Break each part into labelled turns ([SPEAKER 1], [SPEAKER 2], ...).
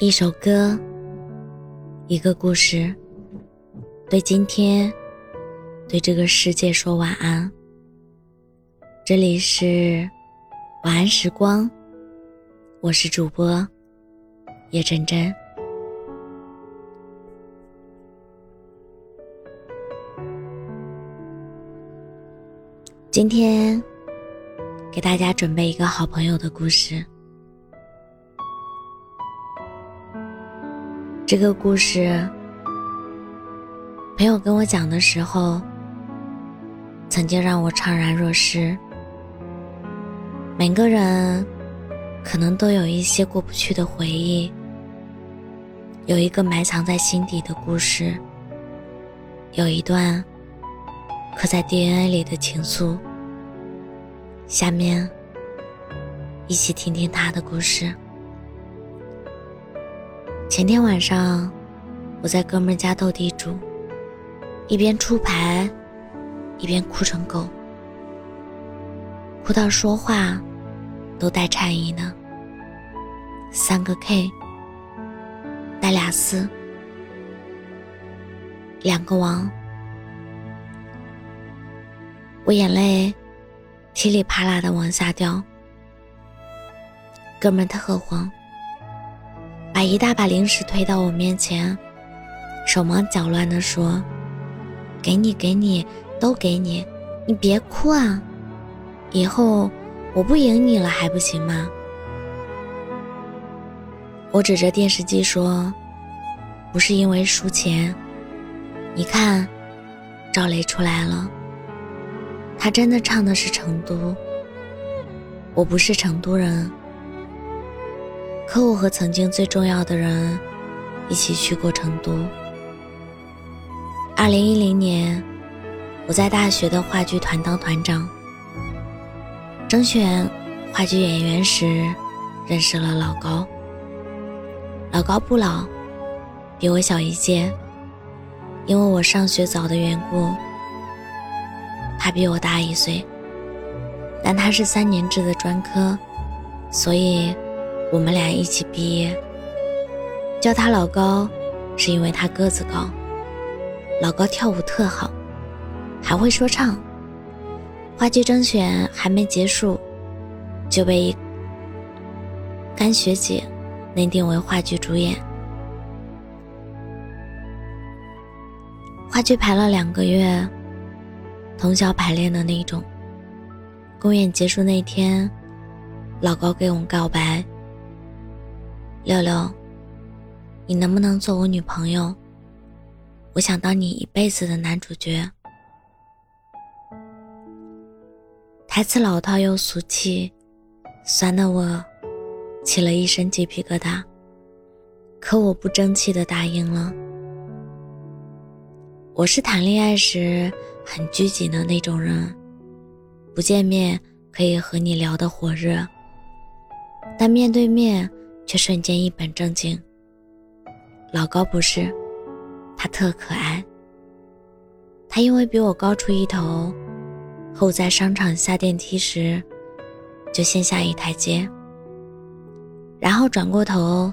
[SPEAKER 1] 一首歌，一个故事，对今天，对这个世界说晚安。这里是晚安时光，我是主播叶真真。今天给大家准备一个好朋友的故事。这个故事，朋友跟我讲的时候，曾经让我怅然若失。每个人可能都有一些过不去的回忆，有一个埋藏在心底的故事，有一段刻在 DNA 里的情愫。下面，一起听听他的故事。前天晚上，我在哥们家斗地主，一边出牌，一边哭成狗，哭到说话都带颤音呢。三个 K，带俩四，两个王，我眼泪噼里啪啦的往下掉，哥们特慌。把一大把零食推到我面前，手忙脚乱地说：“给你，给你，都给你，你别哭啊！以后我不赢你了还不行吗？”我指着电视机说：“不是因为输钱，你看，赵雷出来了，他真的唱的是成都。我不是成都人。”可我和曾经最重要的人一起去过成都。二零一零年，我在大学的话剧团当团长。征选话剧演员时，认识了老高。老高不老，比我小一届，因为我上学早的缘故，他比我大一岁。但他是三年制的专科，所以。我们俩一起毕业，叫他老高，是因为他个子高。老高跳舞特好，还会说唱。话剧征选还没结束，就被一干学姐内定为话剧主演。话剧排了两个月，通宵排练的那种。公演结束那天，老高给我们告白。六六，你能不能做我女朋友？我想当你一辈子的男主角。台词老套又俗气，酸的我起了一身鸡皮疙瘩。可我不争气的答应了。我是谈恋爱时很拘谨的那种人，不见面可以和你聊得火热，但面对面。却瞬间一本正经。老高不是，他特可爱。他因为比我高出一头，后在商场下电梯时，就先下一台阶，然后转过头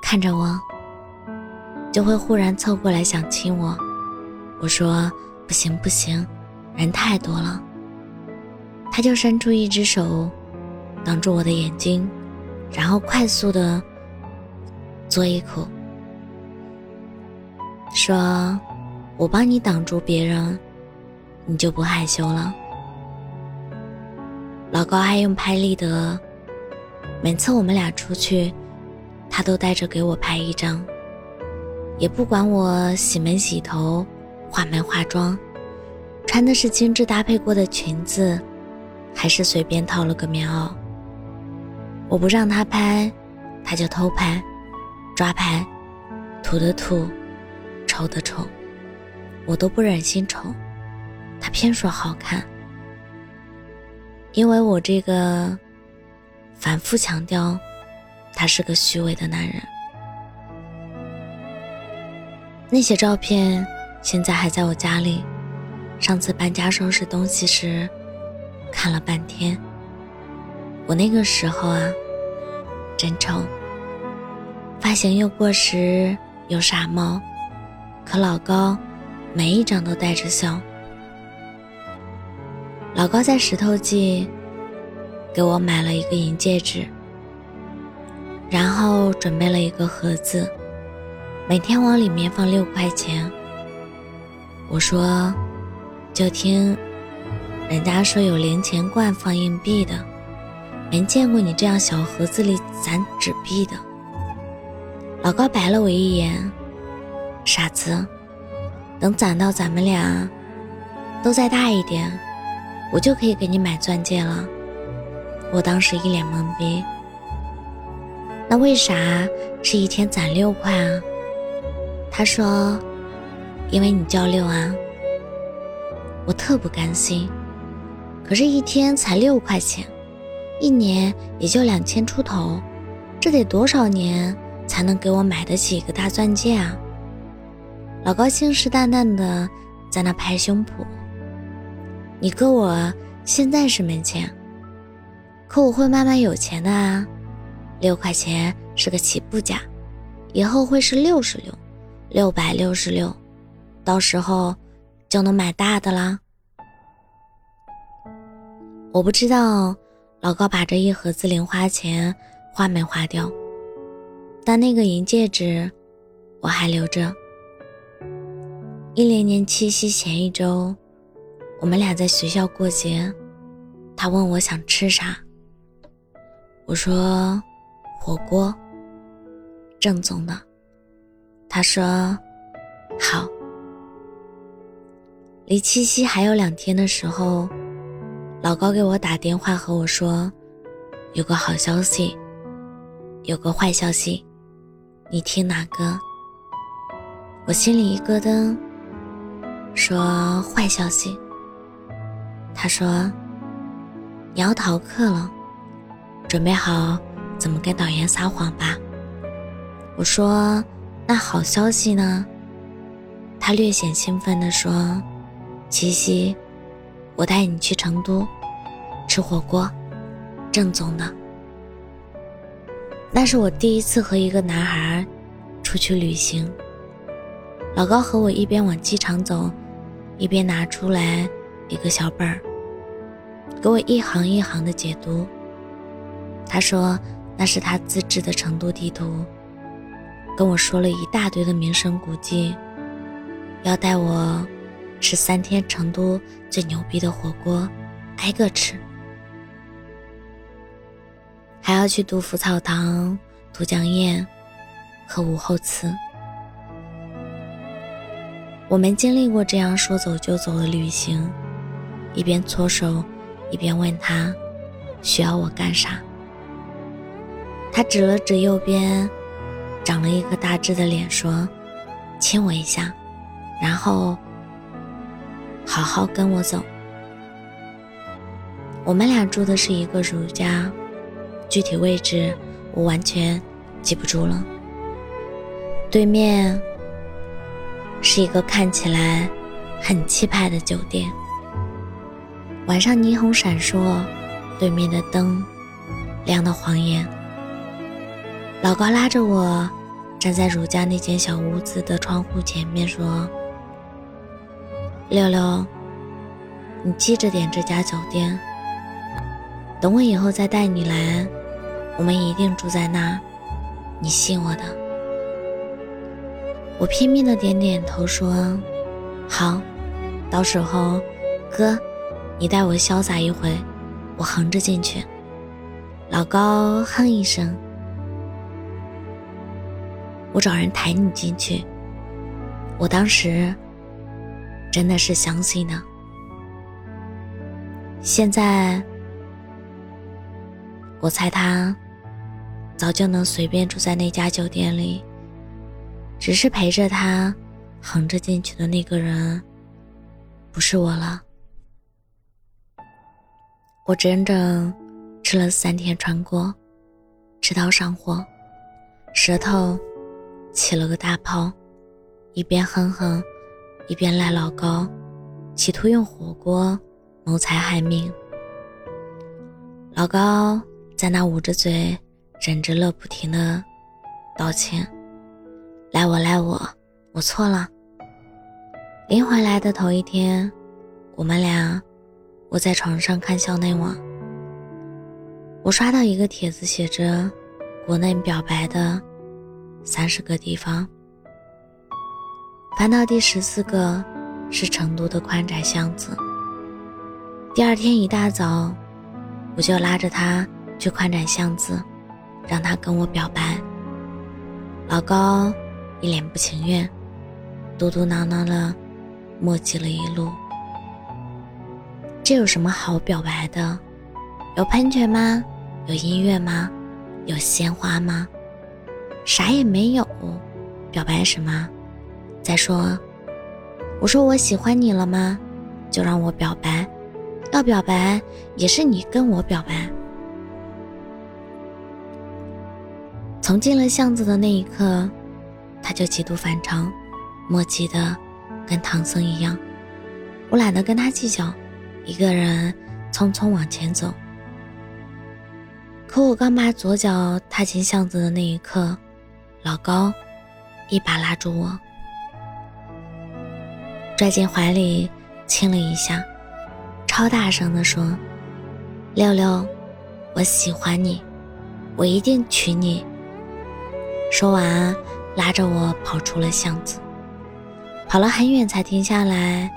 [SPEAKER 1] 看着我，就会忽然凑过来想亲我。我说不行不行，人太多了。他就伸出一只手，挡住我的眼睛。然后快速的嘬一口，说：“我帮你挡住别人，你就不害羞了。”老高爱用拍立得，每次我们俩出去，他都带着给我拍一张，也不管我洗没洗头、化没化妆，穿的是精致搭配过的裙子，还是随便套了个棉袄。我不让他拍，他就偷拍、抓拍、吐的吐、丑的丑，我都不忍心丑，他偏说好看。因为我这个反复强调，他是个虚伪的男人。那些照片现在还在我家里，上次搬家收拾东西时看了半天。我那个时候啊，真丑。发型又过时又傻帽，可老高每一张都带着笑。老高在石头记给我买了一个银戒指，然后准备了一个盒子，每天往里面放六块钱。我说，就听人家说有零钱罐放硬币的，没见过你这样小盒子里攒纸币的。老高白了我一眼，傻子，等攒到咱们俩都再大一点。我就可以给你买钻戒了。我当时一脸懵逼。那为啥是一天攒六块啊？他说：“因为你叫六啊。”我特不甘心。可是，一天才六块钱，一年也就两千出头，这得多少年才能给我买得起一个大钻戒啊？老高信誓旦旦的在那拍胸脯。你哥我现在是没钱，可我会慢慢有钱的啊！六块钱是个起步价，以后会是六十六，六百六十六，到时候就能买大的啦。我不知道老高把这一盒子零花钱花没花掉，但那个银戒指我还留着。一零年七夕前一周。我们俩在学校过节，他问我想吃啥，我说火锅，正宗的。他说好。离七夕还有两天的时候，老高给我打电话和我说，有个好消息，有个坏消息，你听哪个？我心里一咯噔，说坏消息。他说：“你要逃课了，准备好怎么跟导员撒谎吧。”我说：“那好消息呢？”他略显兴奋地说：“七夕，我带你去成都吃火锅，正宗的。那是我第一次和一个男孩出去旅行。”老高和我一边往机场走，一边拿出来。一个小本儿，给我一行一行的解读。他说那是他自制的成都地图，跟我说了一大堆的名胜古迹，要带我吃三天成都最牛逼的火锅，挨个吃，还要去杜甫草堂、都江堰和武侯祠。我没经历过这样说走就走的旅行。一边搓手，一边问他：“需要我干啥？”他指了指右边，长了一个大痣的脸，说：“亲我一下，然后好好跟我走。”我们俩住的是一个如家，具体位置我完全记不住了。对面是一个看起来很气派的酒店。晚上霓虹闪烁，对面的灯亮得晃眼。老高拉着我站在儒家那间小屋子的窗户前面说：“六六，你记着点这家酒店，等我以后再带你来，我们一定住在那，你信我的。”我拼命的点点头说：“好，到时候哥。”你带我潇洒一回，我横着进去。老高哼一声，我找人抬你进去。我当时真的是相信呢。现在我猜他早就能随便住在那家酒店里，只是陪着他横着进去的那个人不是我了。我整整吃了三天川锅，吃到上火，舌头起了个大泡，一边哼哼，一边赖老高，企图用火锅谋财害命。老高在那捂着嘴忍着乐不停的道歉，赖我赖我，我错了。临回来的头一天，我们俩窝在床上看校内网。我刷到一个帖子，写着国内表白的三十个地方，翻到第十四个是成都的宽窄巷子。第二天一大早，我就拉着他去宽窄巷子，让他跟我表白。老高一脸不情愿，嘟嘟囔囔的。墨迹了一路，这有什么好表白的？有喷泉吗？有音乐吗？有鲜花吗？啥也没有，表白什么？再说，我说我喜欢你了吗？就让我表白，要表白也是你跟我表白。从进了巷子的那一刻，他就极度反常，墨迹的。跟唐僧一样，我懒得跟他计较，一个人匆匆往前走。可我刚把左脚踏进巷子的那一刻，老高一把拉住我，拽进怀里亲了一下，超大声地说：“六六，我喜欢你，我一定娶你。”说完，拉着我跑出了巷子。跑了很远才停下来，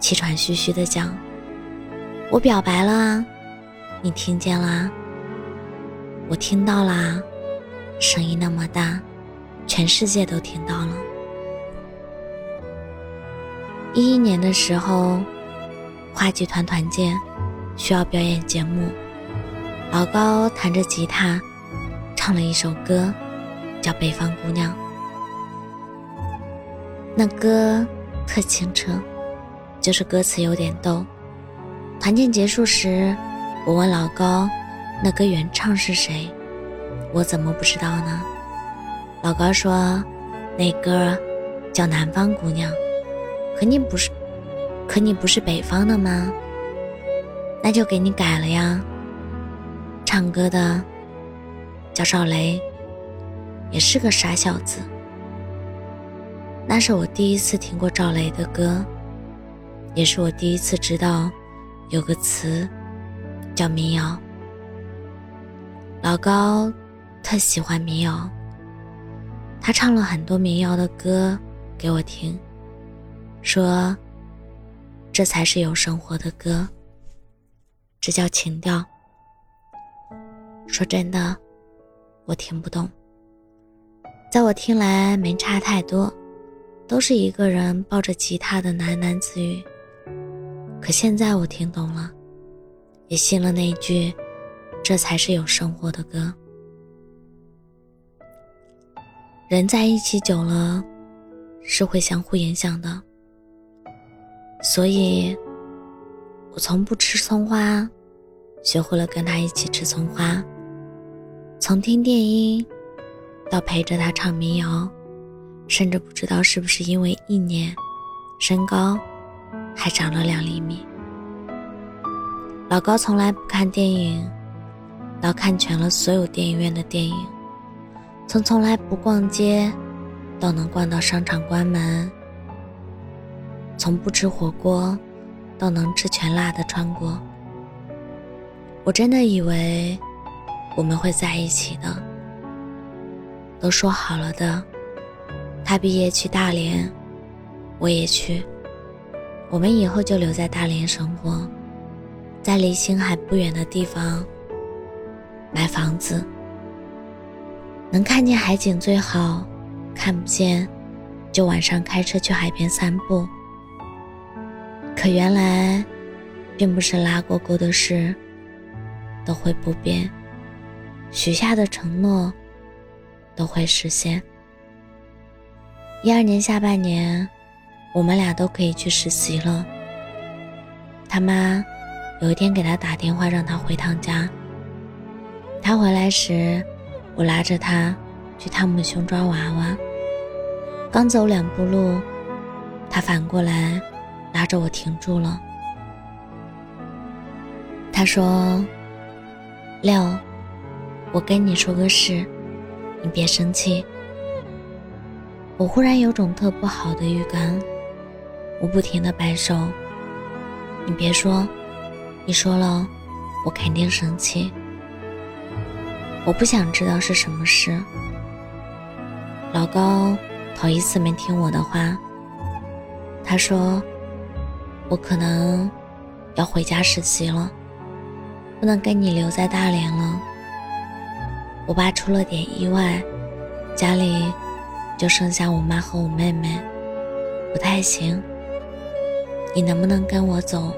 [SPEAKER 1] 气喘吁吁地讲：“我表白了，你听见了？我听到啦，声音那么大，全世界都听到了。”一一年的时候，话剧团团建，需要表演节目，老高弹着吉他，唱了一首歌，叫《北方姑娘》。那歌特清澈，就是歌词有点逗。团建结束时，我问老高：“那歌原唱是谁？”我怎么不知道呢？老高说：“那歌叫《南方姑娘》，可你不是，可你不是北方的吗？那就给你改了呀。唱歌的叫赵雷，也是个傻小子。”那是我第一次听过赵雷的歌，也是我第一次知道有个词叫民谣。老高特喜欢民谣，他唱了很多民谣的歌给我听，说这才是有生活的歌，这叫情调。说真的，我听不懂，在我听来没差太多。都是一个人抱着吉他的喃喃自语。可现在我听懂了，也信了那句：“这才是有生活的歌。”人在一起久了，是会相互影响的。所以，我从不吃葱花，学会了跟他一起吃葱花。从听电音，到陪着他唱民谣。甚至不知道是不是因为一年，身高还长了两厘米。老高从来不看电影，到看全了所有电影院的电影；从从来不逛街，到能逛到商场关门；从不吃火锅，到能吃全辣的川锅。我真的以为我们会在一起的，都说好了的。他毕业去大连，我也去。我们以后就留在大连生活，在离星海不远的地方买房子，能看见海景最好，看不见就晚上开车去海边散步。可原来，并不是拉过钩的事都会不变，许下的承诺都会实现。一二年下半年，我们俩都可以去实习了。他妈有一天给他打电话，让他回趟家。他回来时，我拉着他去汤姆熊抓娃娃。刚走两步路，他反过来拉着我停住了。他说：“六，我跟你说个事，你别生气。我忽然有种特不好的预感，我不停的摆手。你别说，你说了，我肯定生气。我不想知道是什么事。老高头一次没听我的话，他说我可能要回家实习了，不能跟你留在大连了。我爸出了点意外，家里就剩下我妈和我妹妹，不太行。你能不能跟我走，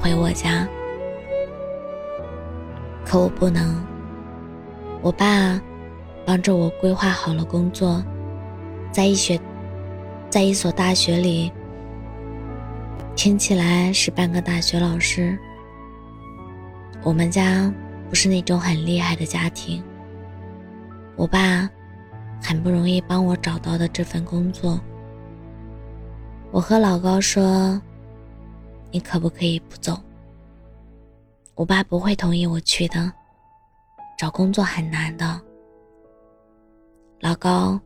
[SPEAKER 1] 回我家？可我不能。我爸帮着我规划好了工作，在一学，在一所大学里，听起来是半个大学老师。我们家。不是那种很厉害的家庭。我爸很不容易帮我找到的这份工作，我和老高说：“你可不可以不走？”我爸不会同意我去的，找工作很难的。老高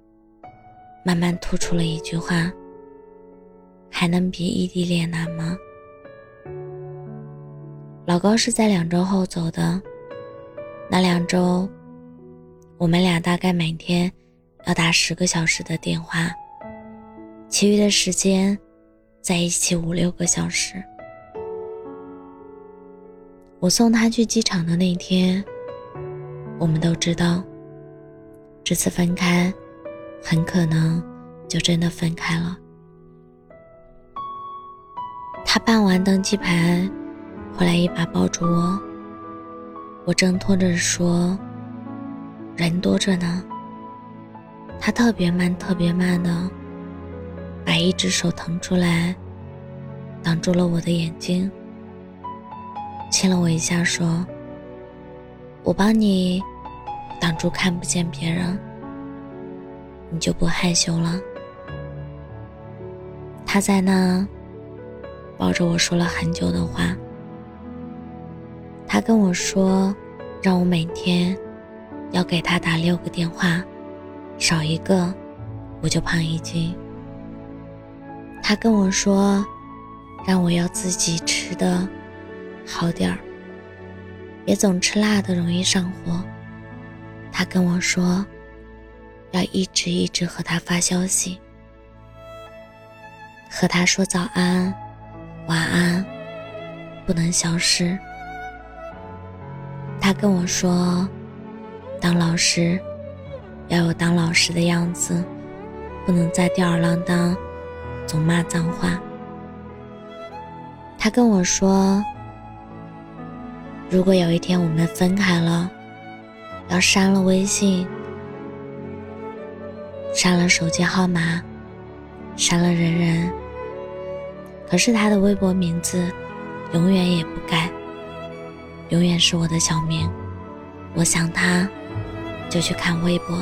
[SPEAKER 1] 慢慢吐出了一句话：“还能比异地恋难吗？”老高是在两周后走的。那两周，我们俩大概每天要打十个小时的电话，其余的时间在一起五六个小时。我送他去机场的那天，我们都知道，这次分开，很可能就真的分开了。他办完登机牌，回来一把抱住我。我挣脱着说：“人多着呢。”他特别慢，特别慢的，把一只手腾出来，挡住了我的眼睛，亲了我一下，说：“我帮你挡住看不见别人，你就不害羞了。”他在那抱着我说了很久的话。他跟我说，让我每天要给他打六个电话，少一个我就胖一斤。他跟我说，让我要自己吃的好点儿，别总吃辣的，容易上火。他跟我说，要一直一直和他发消息，和他说早安、晚安，不能消失。他跟我说：“当老师要有当老师的样子，不能再吊儿郎当，总骂脏话。”他跟我说：“如果有一天我们分开了，要删了微信，删了手机号码，删了人人，可是他的微博名字永远也不改。”永远是我的小名，我想他，就去看微博。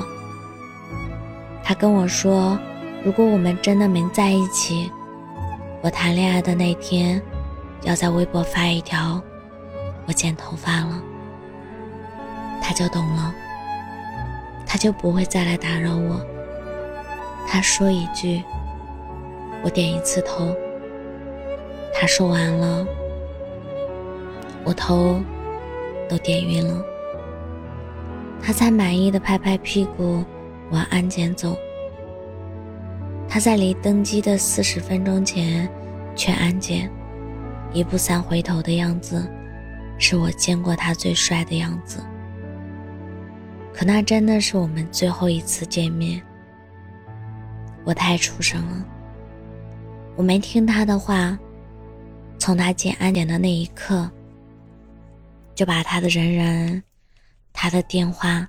[SPEAKER 1] 他跟我说，如果我们真的没在一起，我谈恋爱的那天，要在微博发一条，我剪头发了。他就懂了，他就不会再来打扰我。他说一句，我点一次头。他说完了。我头都点晕了，他才满意的拍拍屁股往安检走。他在离登机的四十分钟前去安检，一步三回头的样子，是我见过他最帅的样子。可那真的是我们最后一次见面。我太畜生了，我没听他的话，从他进安检的那一刻。就把他的人人、他的电话、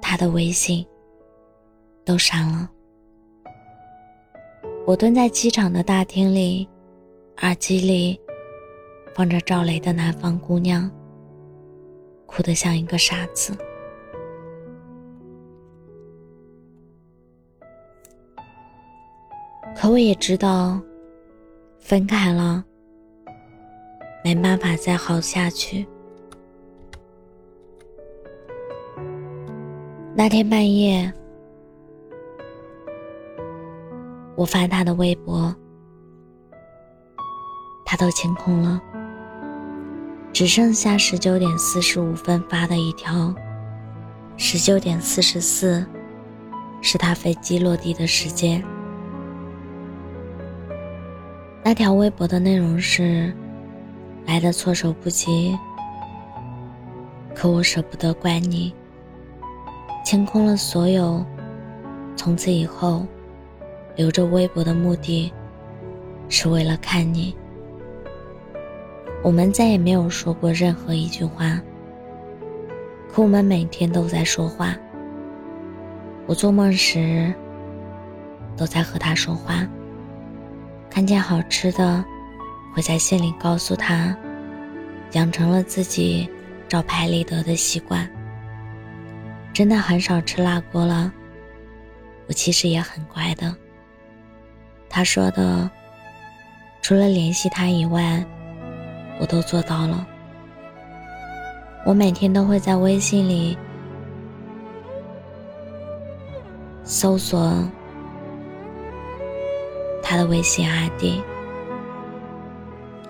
[SPEAKER 1] 他的微信都删了。我蹲在机场的大厅里，耳机里放着赵雷的《南方姑娘》，哭得像一个傻子。可我也知道，分开了。没办法再好下去。那天半夜，我翻他的微博，他都清空了，只剩下十九点四十五分发的一条，十九点四十四是他飞机落地的时间。那条微博的内容是：来的措手不及，可我舍不得怪你。清空了所有，从此以后，留着微博的目的，是为了看你。我们再也没有说过任何一句话，可我们每天都在说话。我做梦时，都在和他说话。看见好吃的，会在心里告诉他，养成了自己找拍立得的习惯。真的很少吃辣锅了。我其实也很乖的。他说的，除了联系他以外，我都做到了。我每天都会在微信里搜索他的微信 ID，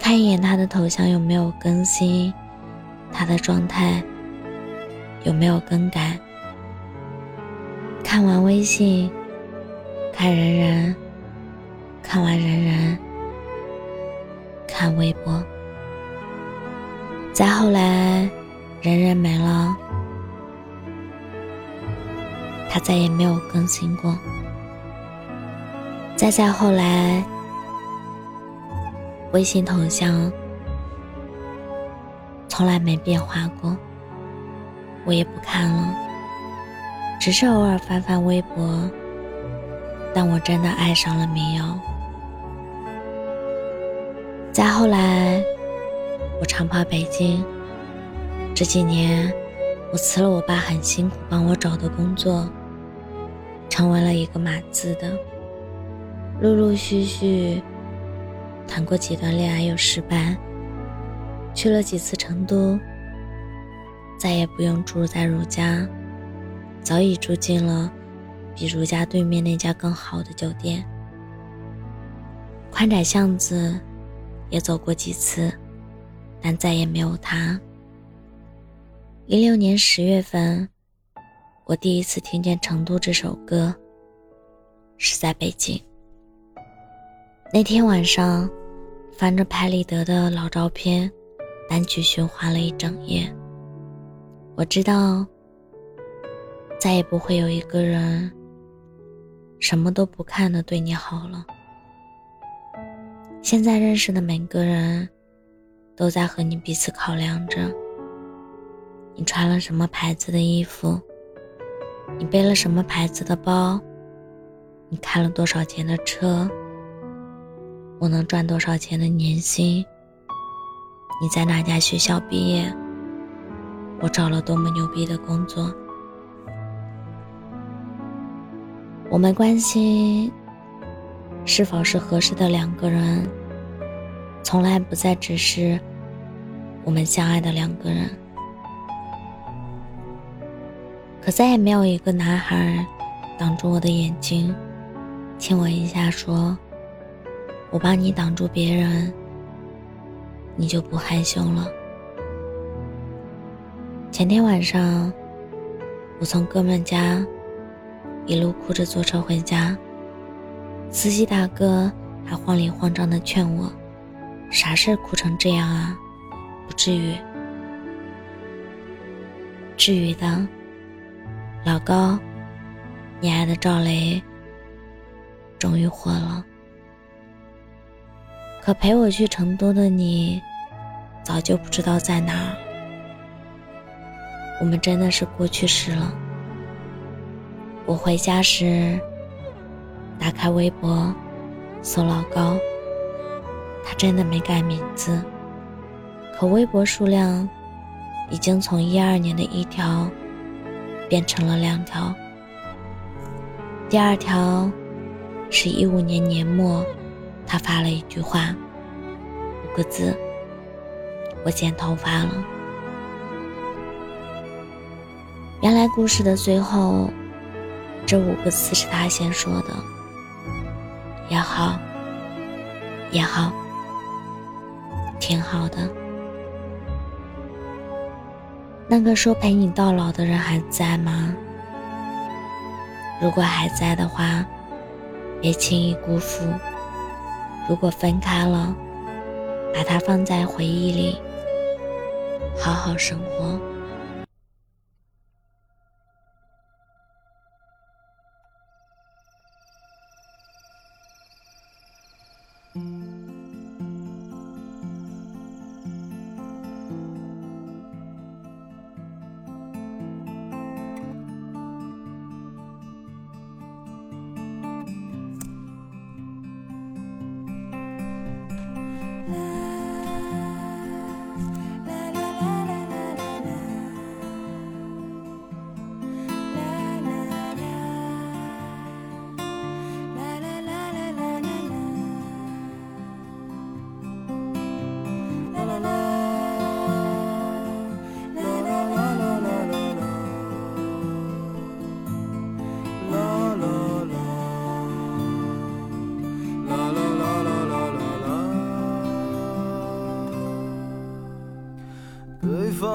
[SPEAKER 1] 看一眼他的头像有没有更新，他的状态有没有更改。看完微信，看人人，看完人人，看微博。再后来，人人没了，他再也没有更新过。再再后来，微信头像从来没变化过，我也不看了。只是偶尔翻翻微博，但我真的爱上了民谣。再后来，我常跑北京。这几年，我辞了我爸很辛苦帮我找的工作，成为了一个码字的。陆陆续续谈过几段恋爱又失败，去了几次成都，再也不用住在如家。早已住进了比如家对面那家更好的酒店。宽窄巷子也走过几次，但再也没有他。一六年十月份，我第一次听见《成都》这首歌，是在北京。那天晚上，翻着拍立得的老照片，单曲循环了一整夜。我知道。再也不会有一个人什么都不看的对你好了。现在认识的每个人，都在和你彼此考量着：你穿了什么牌子的衣服？你背了什么牌子的包？你开了多少钱的车？我能赚多少钱的年薪？你在哪家学校毕业？我找了多么牛逼的工作？我们关心是否是合适的两个人，从来不再只是我们相爱的两个人。可再也没有一个男孩挡住我的眼睛，亲我一下，说：“我帮你挡住别人，你就不害羞了。”前天晚上，我从哥们家。一路哭着坐车回家，司机大哥还慌里慌张地劝我：“啥事哭成这样啊？不至于，至于的。”老高，你爱的赵雷终于火了，可陪我去成都的你，早就不知道在哪儿。我们真的是过去式了。我回家时，打开微博，搜老高。他真的没改名字，可微博数量已经从一二年的一条变成了两条。第二条是一五年年末，他发了一句话，五个字：“我剪头发了。”原来故事的最后，这五个字是他先说的。也好，也好，挺好的。那个说陪你到老的人还在吗？如果还在的话，别轻易辜负。如果分开了，把它放在回忆里，好好生活。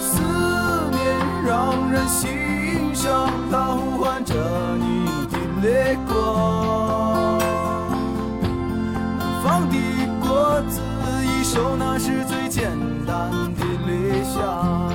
[SPEAKER 2] 思念让人心伤它呼唤着你的泪光。是最简单的理想？